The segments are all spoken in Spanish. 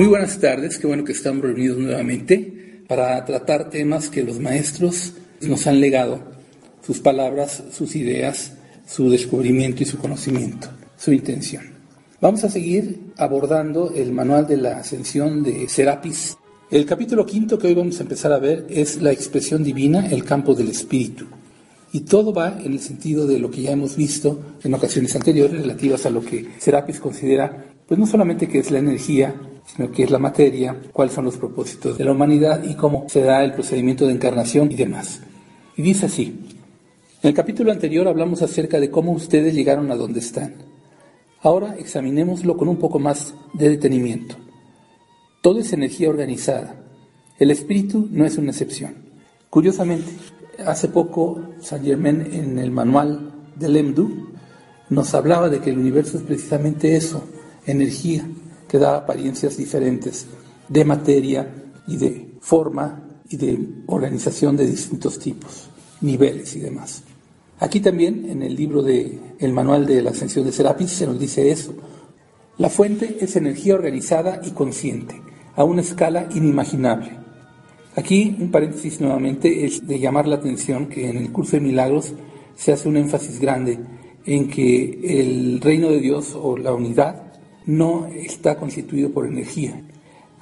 Muy buenas tardes, qué bueno que estamos reunidos nuevamente para tratar temas que los maestros nos han legado, sus palabras, sus ideas, su descubrimiento y su conocimiento, su intención. Vamos a seguir abordando el manual de la ascensión de Serapis. El capítulo quinto que hoy vamos a empezar a ver es la expresión divina, el campo del espíritu. Y todo va en el sentido de lo que ya hemos visto en ocasiones anteriores relativas a lo que Serapis considera, pues no solamente que es la energía, sino que es la materia, cuáles son los propósitos de la humanidad y cómo se da el procedimiento de encarnación y demás. Y dice así, en el capítulo anterior hablamos acerca de cómo ustedes llegaron a donde están. Ahora examinémoslo con un poco más de detenimiento. Todo es energía organizada. El espíritu no es una excepción. Curiosamente, hace poco Saint Germain en el manual del EMDU nos hablaba de que el universo es precisamente eso, energía que da apariencias diferentes de materia y de forma y de organización de distintos tipos, niveles y demás. Aquí también en el libro de manual de la ascensión de Serapis se nos dice eso. La fuente es energía organizada y consciente, a una escala inimaginable. Aquí un paréntesis nuevamente es de llamar la atención que en el curso de milagros se hace un énfasis grande en que el reino de Dios o la unidad no está constituido por energía.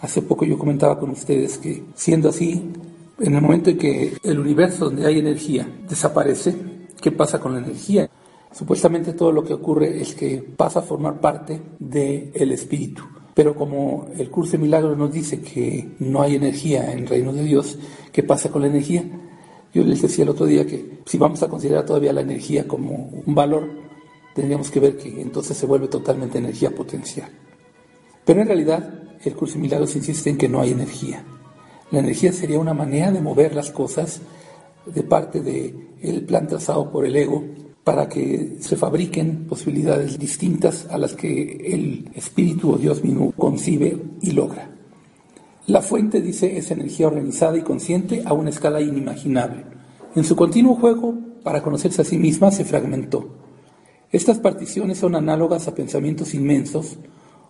Hace poco yo comentaba con ustedes que siendo así, en el momento en que el universo donde hay energía desaparece, ¿qué pasa con la energía? Supuestamente todo lo que ocurre es que pasa a formar parte del espíritu. Pero como el curso de milagros nos dice que no hay energía en el reino de Dios, ¿qué pasa con la energía? Yo les decía el otro día que si vamos a considerar todavía la energía como un valor, tendríamos que ver que entonces se vuelve totalmente energía potencial. Pero en realidad el curso de milagros insiste en que no hay energía. La energía sería una manera de mover las cosas de parte del plan trazado por el ego para que se fabriquen posibilidades distintas a las que el espíritu o Dios mismo concibe y logra. La fuente, dice, es energía organizada y consciente a una escala inimaginable. En su continuo juego para conocerse a sí misma se fragmentó estas particiones son análogas a pensamientos inmensos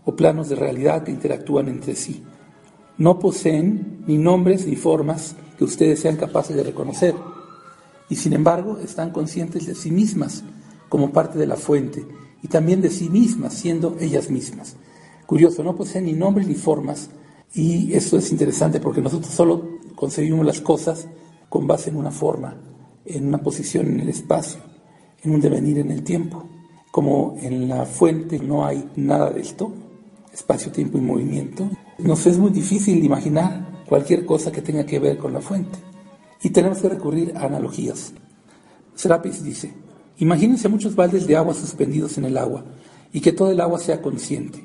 o planos de realidad que interactúan entre sí. No poseen ni nombres ni formas que ustedes sean capaces de reconocer y sin embargo están conscientes de sí mismas como parte de la fuente y también de sí mismas siendo ellas mismas. Curioso, no poseen ni nombres ni formas y esto es interesante porque nosotros solo concebimos las cosas con base en una forma, en una posición en el espacio en un devenir en el tiempo. Como en la fuente no hay nada de esto, espacio, tiempo y movimiento, nos es muy difícil imaginar cualquier cosa que tenga que ver con la fuente. Y tenemos que recurrir a analogías. Serapis dice, imagínense muchos baldes de agua suspendidos en el agua y que todo el agua sea consciente.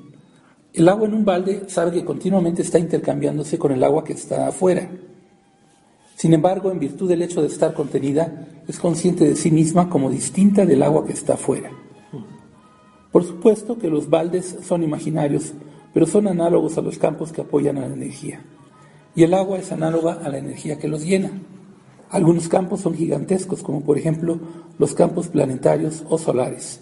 El agua en un balde sabe que continuamente está intercambiándose con el agua que está afuera. Sin embargo, en virtud del hecho de estar contenida, es consciente de sí misma como distinta del agua que está afuera. Por supuesto que los baldes son imaginarios, pero son análogos a los campos que apoyan a la energía. Y el agua es análoga a la energía que los llena. Algunos campos son gigantescos, como por ejemplo los campos planetarios o solares,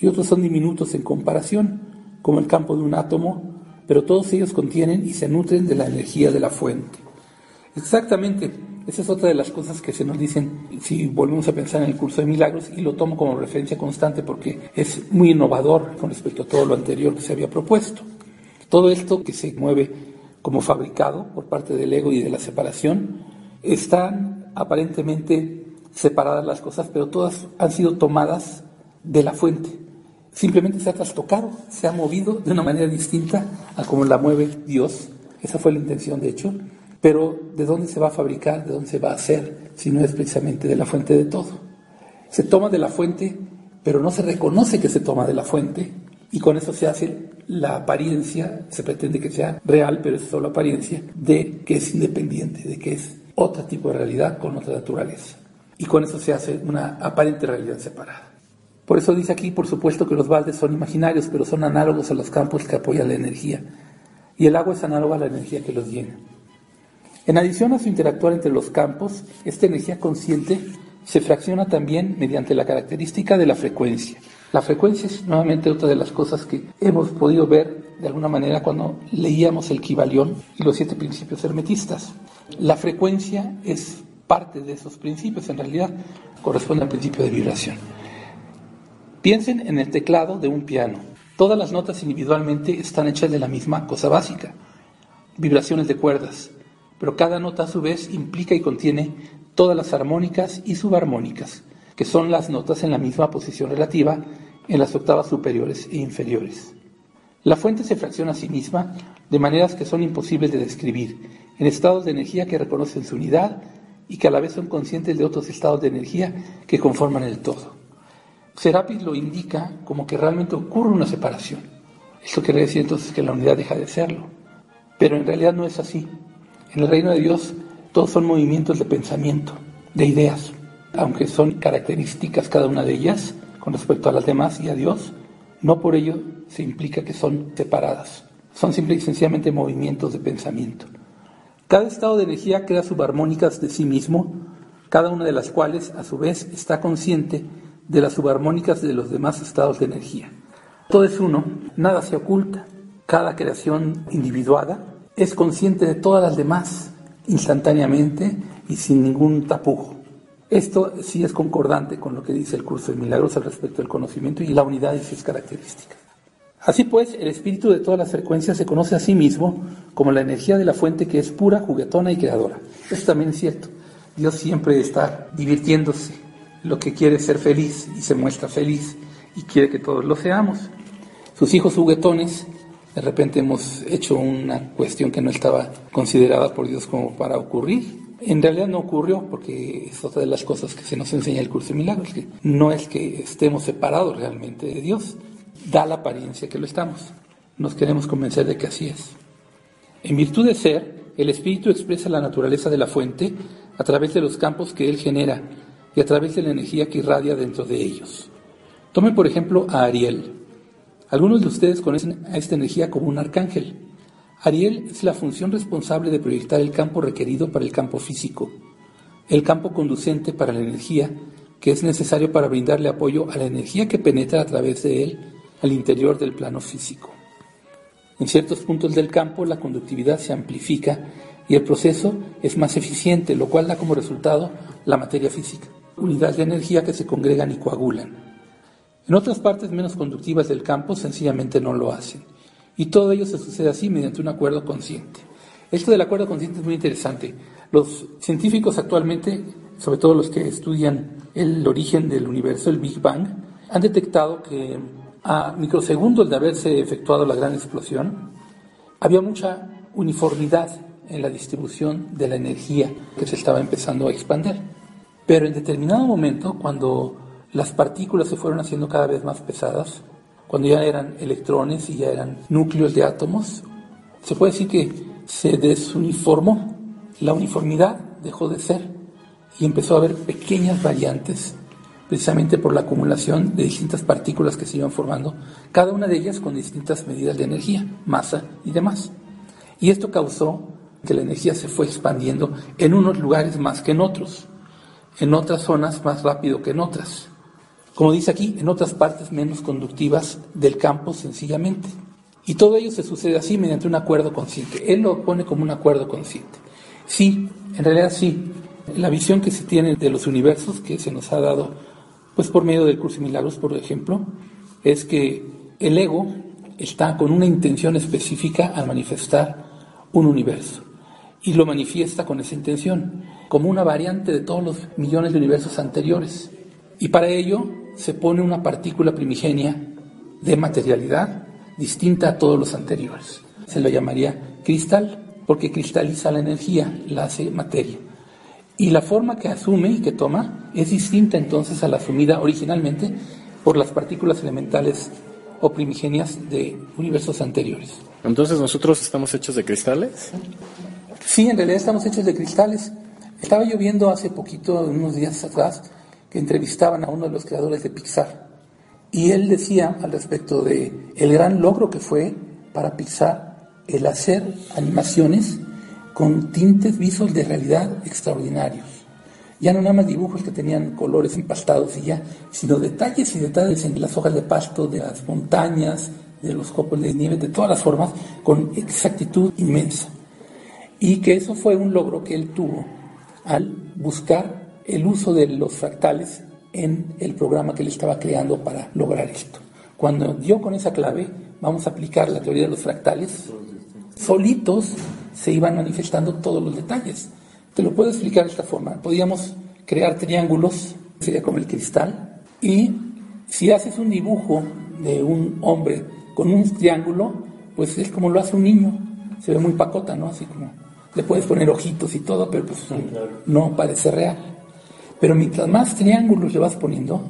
y otros son diminutos en comparación, como el campo de un átomo, pero todos ellos contienen y se nutren de la energía de la fuente. Exactamente, esa es otra de las cosas que se nos dicen si volvemos a pensar en el curso de milagros y lo tomo como referencia constante porque es muy innovador con respecto a todo lo anterior que se había propuesto. Todo esto que se mueve como fabricado por parte del ego y de la separación, están aparentemente separadas las cosas, pero todas han sido tomadas de la fuente. Simplemente se ha trastocado, se ha movido de una manera distinta a como la mueve Dios. Esa fue la intención, de hecho, pero ¿de dónde se va a fabricar? ¿De dónde se va a hacer? Si no es precisamente de la fuente de todo. Se toma de la fuente, pero no se reconoce que se toma de la fuente y con eso se hace la apariencia, se pretende que sea real, pero es solo apariencia, de que es independiente, de que es otro tipo de realidad con otra naturaleza. Y con eso se hace una aparente realidad separada. Por eso dice aquí, por supuesto, que los baldes son imaginarios, pero son análogos a los campos que apoyan la energía. Y el agua es análoga a la energía que los llena. En adición a su interactuar entre los campos, esta energía consciente se fracciona también mediante la característica de la frecuencia. La frecuencia es nuevamente otra de las cosas que hemos podido ver de alguna manera cuando leíamos el Kibalión y los siete principios hermetistas. La frecuencia es parte de esos principios, en realidad corresponde al principio de vibración. Piensen en el teclado de un piano. Todas las notas individualmente están hechas de la misma cosa básica, vibraciones de cuerdas, pero cada nota a su vez implica y contiene todas las armónicas y subarmónicas, que son las notas en la misma posición relativa en las octavas superiores e inferiores. La fuente se fracciona a sí misma de maneras que son imposibles de describir, en estados de energía que reconocen su unidad y que a la vez son conscientes de otros estados de energía que conforman el todo. Serapis lo indica como que realmente ocurre una separación. Esto quiere decir entonces que la unidad deja de serlo. Pero en realidad no es así. En el reino de Dios todos son movimientos de pensamiento, de ideas, aunque son características cada una de ellas con respecto a las demás y a Dios, no por ello se implica que son separadas. Son simple y sencillamente movimientos de pensamiento. Cada estado de energía crea subarmónicas de sí mismo, cada una de las cuales a su vez está consciente de las subarmónicas de los demás estados de energía. Todo es uno, nada se oculta. Cada creación individuada es consciente de todas las demás instantáneamente y sin ningún tapujo. Esto sí es concordante con lo que dice el curso de milagros al respecto del conocimiento y la unidad y sus características. Así pues, el espíritu de todas las frecuencias se conoce a sí mismo como la energía de la fuente que es pura, juguetona y creadora. Esto también es cierto. Dios siempre está divirtiéndose. Lo que quiere es ser feliz y se muestra feliz y quiere que todos lo seamos. Sus hijos juguetones, de repente hemos hecho una cuestión que no estaba considerada por Dios como para ocurrir. En realidad no ocurrió porque es otra de las cosas que se nos enseña el curso de milagros, que no es que estemos separados realmente de Dios, da la apariencia que lo estamos. Nos queremos convencer de que así es. En virtud de ser, el espíritu expresa la naturaleza de la fuente a través de los campos que él genera y a través de la energía que irradia dentro de ellos. Tomen por ejemplo a Ariel. Algunos de ustedes conocen a esta energía como un arcángel. Ariel es la función responsable de proyectar el campo requerido para el campo físico, el campo conducente para la energía que es necesario para brindarle apoyo a la energía que penetra a través de él al interior del plano físico. En ciertos puntos del campo la conductividad se amplifica y el proceso es más eficiente, lo cual da como resultado la materia física, unidades de energía que se congregan y coagulan. En otras partes menos conductivas del campo sencillamente no lo hacen y todo ello se sucede así mediante un acuerdo consciente. Esto del acuerdo consciente es muy interesante. Los científicos actualmente, sobre todo los que estudian el origen del universo, el Big Bang, han detectado que a microsegundos de haberse efectuado la gran explosión, había mucha uniformidad en la distribución de la energía que se estaba empezando a expandir. Pero en determinado momento, cuando las partículas se fueron haciendo cada vez más pesadas, cuando ya eran electrones y ya eran núcleos de átomos, se puede decir que se desuniformó, la uniformidad dejó de ser y empezó a haber pequeñas variantes, precisamente por la acumulación de distintas partículas que se iban formando, cada una de ellas con distintas medidas de energía, masa y demás. Y esto causó que la energía se fue expandiendo en unos lugares más que en otros, en otras zonas más rápido que en otras como dice aquí, en otras partes menos conductivas del campo sencillamente. Y todo ello se sucede así mediante un acuerdo consciente. Él lo pone como un acuerdo consciente. Sí, en realidad sí. La visión que se tiene de los universos que se nos ha dado, pues por medio del curso de milagros, por ejemplo, es que el ego está con una intención específica al manifestar un universo. Y lo manifiesta con esa intención, como una variante de todos los millones de universos anteriores. Y para ello se pone una partícula primigenia de materialidad distinta a todos los anteriores. Se lo llamaría cristal porque cristaliza la energía, la hace materia. Y la forma que asume y que toma es distinta entonces a la asumida originalmente por las partículas elementales o primigenias de universos anteriores. Entonces nosotros estamos hechos de cristales? Sí, en realidad estamos hechos de cristales. Estaba lloviendo hace poquito, unos días atrás, que entrevistaban a uno de los creadores de Pixar. Y él decía al respecto de el gran logro que fue para Pixar el hacer animaciones con tintes visos de realidad extraordinarios. Ya no nada más dibujos que tenían colores empastados y ya, sino detalles y detalles en las hojas de pasto de las montañas, de los copos de nieve de todas las formas con exactitud inmensa. Y que eso fue un logro que él tuvo al buscar el uso de los fractales en el programa que él estaba creando para lograr esto. Cuando dio con esa clave, vamos a aplicar la teoría de los fractales, solitos se iban manifestando todos los detalles. Te lo puedo explicar de esta forma. Podíamos crear triángulos, sería como el cristal, y si haces un dibujo de un hombre con un triángulo, pues es como lo hace un niño, se ve muy pacota, ¿no? Así como le puedes poner ojitos y todo, pero pues no parece real. Pero mientras más triángulos le vas poniendo,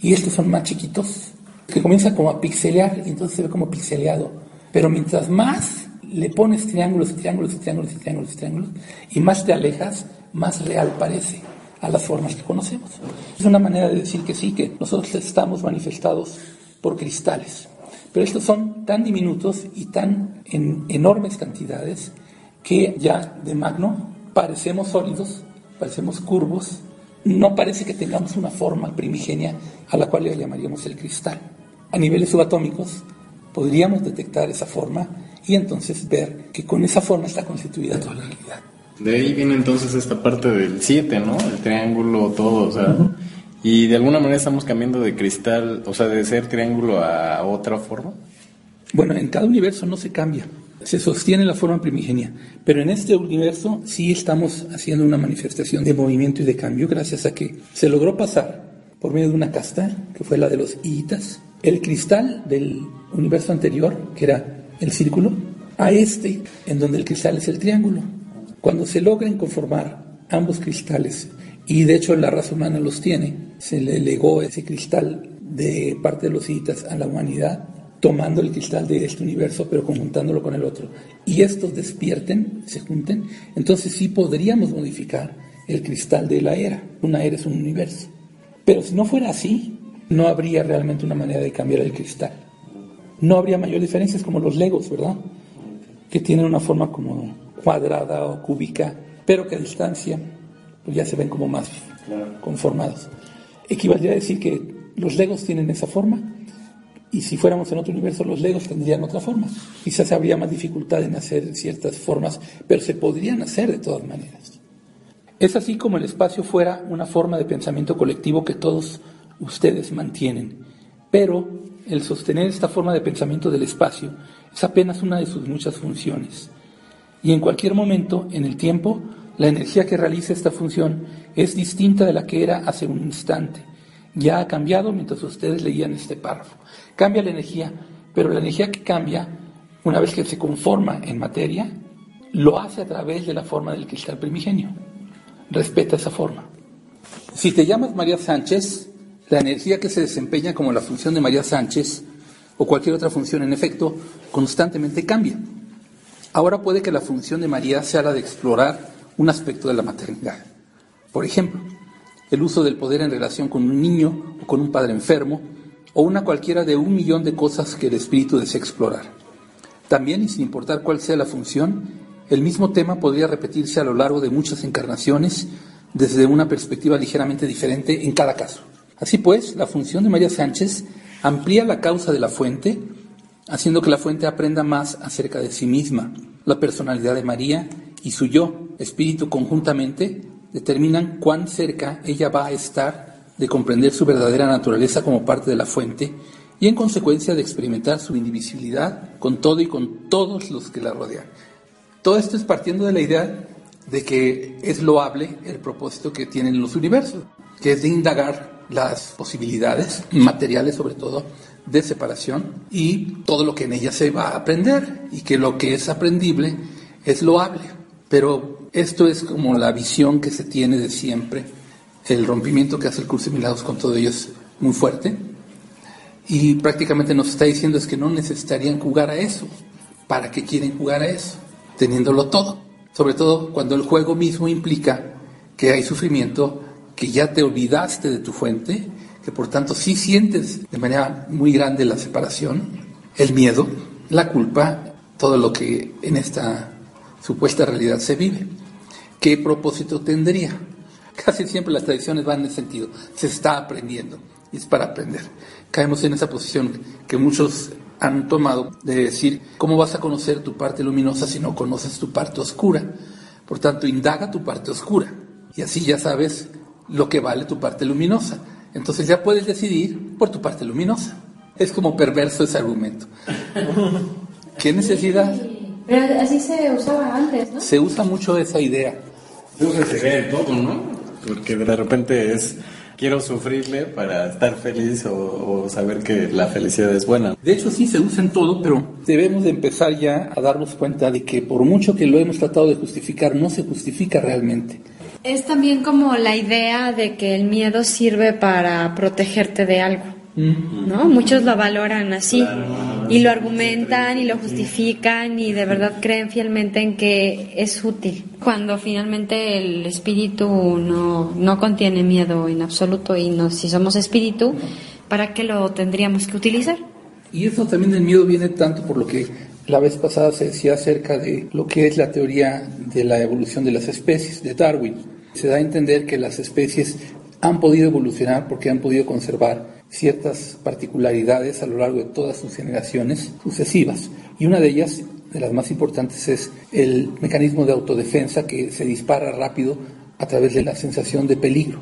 y estos son más chiquitos, que comienza como a pixelear y entonces se ve como pixeleado. Pero mientras más le pones triángulos y triángulos triángulos triángulos triángulos, y más te alejas, más real parece a las formas que conocemos. Es una manera de decir que sí, que nosotros estamos manifestados por cristales. Pero estos son tan diminutos y tan en enormes cantidades que ya de magno parecemos sólidos, parecemos curvos, no parece que tengamos una forma primigenia a la cual le llamaríamos el cristal. A niveles subatómicos podríamos detectar esa forma y entonces ver que con esa forma está constituida toda la realidad. De ahí viene entonces esta parte del 7, ¿no? El triángulo, todo, o sea, y de alguna manera estamos cambiando de cristal, o sea, de ser triángulo a otra forma. Bueno, en cada universo no se cambia, se sostiene la forma primigenia, pero en este universo sí estamos haciendo una manifestación de movimiento y de cambio gracias a que se logró pasar por medio de una casta, que fue la de los iitas, el cristal del universo anterior, que era el círculo, a este, en donde el cristal es el triángulo. Cuando se logren conformar ambos cristales, y de hecho la raza humana los tiene, se le legó ese cristal de parte de los iitas a la humanidad, tomando el cristal de este universo, pero conjuntándolo con el otro, y estos despierten, se junten, entonces sí podríamos modificar el cristal de la era. Una era es un universo. Pero si no fuera así, no habría realmente una manera de cambiar el cristal. No habría mayor diferencias como los legos, ¿verdad? Que tienen una forma como cuadrada o cúbica, pero que a distancia pues ya se ven como más conformados. Equivaldría a decir que los legos tienen esa forma y si fuéramos en otro universo los legos tendrían otra forma. Quizás habría más dificultad en hacer ciertas formas, pero se podrían hacer de todas maneras. Es así como el espacio fuera una forma de pensamiento colectivo que todos ustedes mantienen, pero el sostener esta forma de pensamiento del espacio es apenas una de sus muchas funciones. Y en cualquier momento, en el tiempo, la energía que realiza esta función es distinta de la que era hace un instante. Ya ha cambiado mientras ustedes leían este párrafo. Cambia la energía, pero la energía que cambia, una vez que se conforma en materia, lo hace a través de la forma del cristal primigenio. Respeta esa forma. Si te llamas María Sánchez, la energía que se desempeña como la función de María Sánchez o cualquier otra función, en efecto, constantemente cambia. Ahora puede que la función de María sea la de explorar un aspecto de la maternidad. Por ejemplo, el uso del poder en relación con un niño o con un padre enfermo, o una cualquiera de un millón de cosas que el espíritu desea explorar. También, y sin importar cuál sea la función, el mismo tema podría repetirse a lo largo de muchas encarnaciones desde una perspectiva ligeramente diferente en cada caso. Así pues, la función de María Sánchez amplía la causa de la fuente, haciendo que la fuente aprenda más acerca de sí misma. La personalidad de María y su yo, espíritu conjuntamente, determinan cuán cerca ella va a estar de comprender su verdadera naturaleza como parte de la fuente y en consecuencia de experimentar su indivisibilidad con todo y con todos los que la rodean. Todo esto es partiendo de la idea de que es loable el propósito que tienen los universos, que es de indagar las posibilidades materiales sobre todo de separación y todo lo que en ella se va a aprender y que lo que es aprendible es loable. Pero esto es como la visión que se tiene de siempre. El rompimiento que hace el curso de milagros con todo ello es muy fuerte. Y prácticamente nos está diciendo es que no necesitarían jugar a eso. ¿Para qué quieren jugar a eso? Teniéndolo todo. Sobre todo cuando el juego mismo implica que hay sufrimiento, que ya te olvidaste de tu fuente, que por tanto sí sientes de manera muy grande la separación, el miedo, la culpa, todo lo que en esta supuesta realidad se vive. ¿Qué propósito tendría? Casi siempre las tradiciones van en ese sentido. Se está aprendiendo y es para aprender. Caemos en esa posición que muchos han tomado de decir, ¿cómo vas a conocer tu parte luminosa si no conoces tu parte oscura? Por tanto, indaga tu parte oscura y así ya sabes lo que vale tu parte luminosa. Entonces ya puedes decidir por tu parte luminosa. Es como perverso ese argumento. ¿Qué necesidad? Pero así se usaba antes, ¿no? Se usa mucho esa idea. Se ve todo, ¿no? Porque de repente es quiero sufrirle para estar feliz o, saber que la felicidad es buena. De hecho sí se usa en todo, pero debemos de empezar ya a darnos cuenta de que por mucho que lo hemos tratado de justificar, no se justifica realmente. Es también como la idea de que el miedo sirve para protegerte de algo. ¿No? Muchos lo valoran así y lo argumentan y lo justifican y de verdad creen fielmente en que es útil, cuando finalmente el espíritu no, no contiene miedo en absoluto y no, si somos espíritu, ¿para qué lo tendríamos que utilizar? Y eso también del miedo viene tanto por lo que la vez pasada se decía acerca de lo que es la teoría de la evolución de las especies, de Darwin. Se da a entender que las especies han podido evolucionar porque han podido conservar ciertas particularidades a lo largo de todas sus generaciones sucesivas. Y una de ellas, de las más importantes, es el mecanismo de autodefensa que se dispara rápido a través de la sensación de peligro.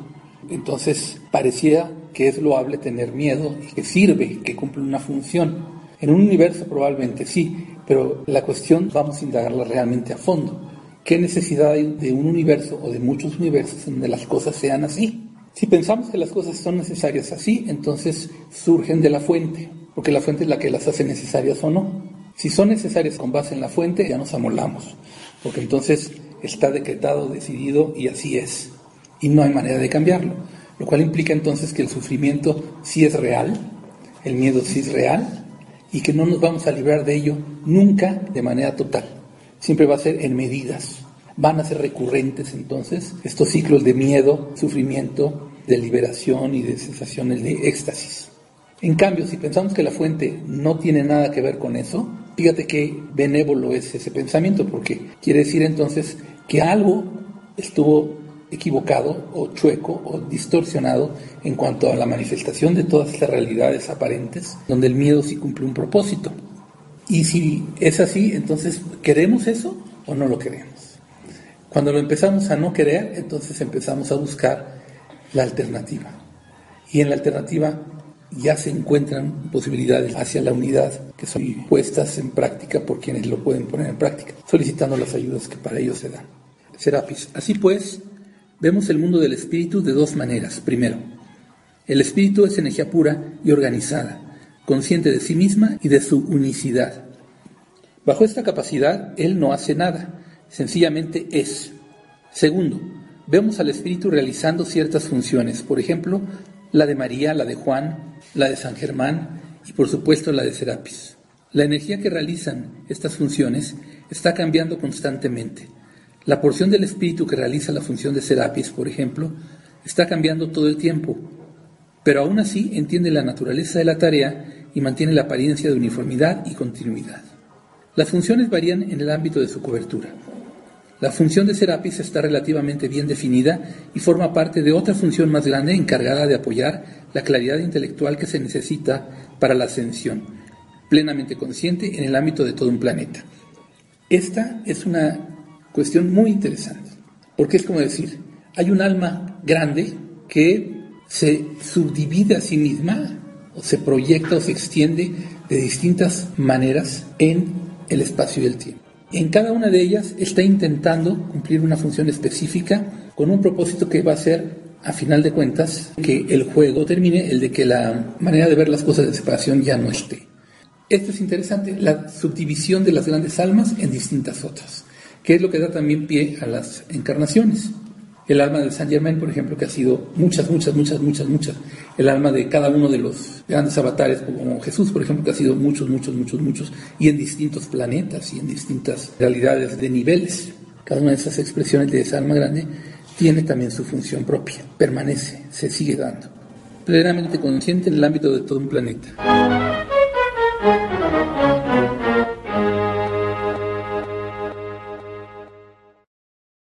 Entonces, parecía que es loable tener miedo y que sirve, que cumple una función. En un universo probablemente sí, pero la cuestión vamos a indagarla realmente a fondo. ¿Qué necesidad hay de un universo o de muchos universos donde las cosas sean así? Si pensamos que las cosas son necesarias así, entonces surgen de la fuente, porque la fuente es la que las hace necesarias o no. Si son necesarias con base en la fuente, ya nos amolamos, porque entonces está decretado, decidido y así es. Y no hay manera de cambiarlo. Lo cual implica entonces que el sufrimiento sí es real, el miedo sí es real, y que no nos vamos a librar de ello nunca de manera total. Siempre va a ser en medidas. Van a ser recurrentes entonces estos ciclos de miedo, sufrimiento, de liberación y de sensaciones de éxtasis. En cambio, si pensamos que la fuente no tiene nada que ver con eso, fíjate qué benévolo es ese pensamiento, porque quiere decir entonces que algo estuvo equivocado o chueco o distorsionado en cuanto a la manifestación de todas estas realidades aparentes, donde el miedo sí cumple un propósito. Y si es así, entonces, ¿queremos eso o no lo queremos? Cuando lo empezamos a no querer, entonces empezamos a buscar la alternativa. Y en la alternativa ya se encuentran posibilidades hacia la unidad que son puestas en práctica por quienes lo pueden poner en práctica, solicitando las ayudas que para ellos se dan. Serapis. Así pues, vemos el mundo del espíritu de dos maneras. Primero, el espíritu es energía pura y organizada, consciente de sí misma y de su unicidad. Bajo esta capacidad, él no hace nada, sencillamente es. Segundo, vemos al Espíritu realizando ciertas funciones, por ejemplo, la de María, la de Juan, la de San Germán y por supuesto la de Serapis. La energía que realizan estas funciones está cambiando constantemente. La porción del espíritu que realiza la función de Serapis, por ejemplo, está cambiando todo el tiempo, pero aún así entiende la naturaleza de la tarea y mantiene la apariencia de uniformidad y continuidad. Las funciones varían en el ámbito de su cobertura. La función de Serapis está relativamente bien definida y forma parte de otra función más grande encargada de apoyar la claridad intelectual que se necesita para la ascensión, plenamente consciente en el ámbito de todo un planeta. Esta es una cuestión muy interesante, porque es como decir, hay un alma grande que se subdivide a sí misma, o se proyecta o se extiende de distintas maneras en el espacio y el tiempo. En cada una de ellas está intentando cumplir una función específica con un propósito que va a ser, a final de cuentas, que el juego termine, el de que la manera de ver las cosas de separación ya no esté. Esto es interesante, la subdivisión de las grandes almas en distintas otras, que es lo que da también pie a las encarnaciones el alma de Saint Germain, por ejemplo, que ha sido muchas, muchas, muchas, muchas, muchas. El alma de cada uno de los grandes avatares, como Jesús, por ejemplo, que ha sido muchos, muchos, muchos, muchos, y en distintos planetas y en distintas realidades de niveles. Cada una de esas expresiones de esa alma grande tiene también su función propia, permanece, se sigue dando. Plenamente consciente en el ámbito de todo un planeta.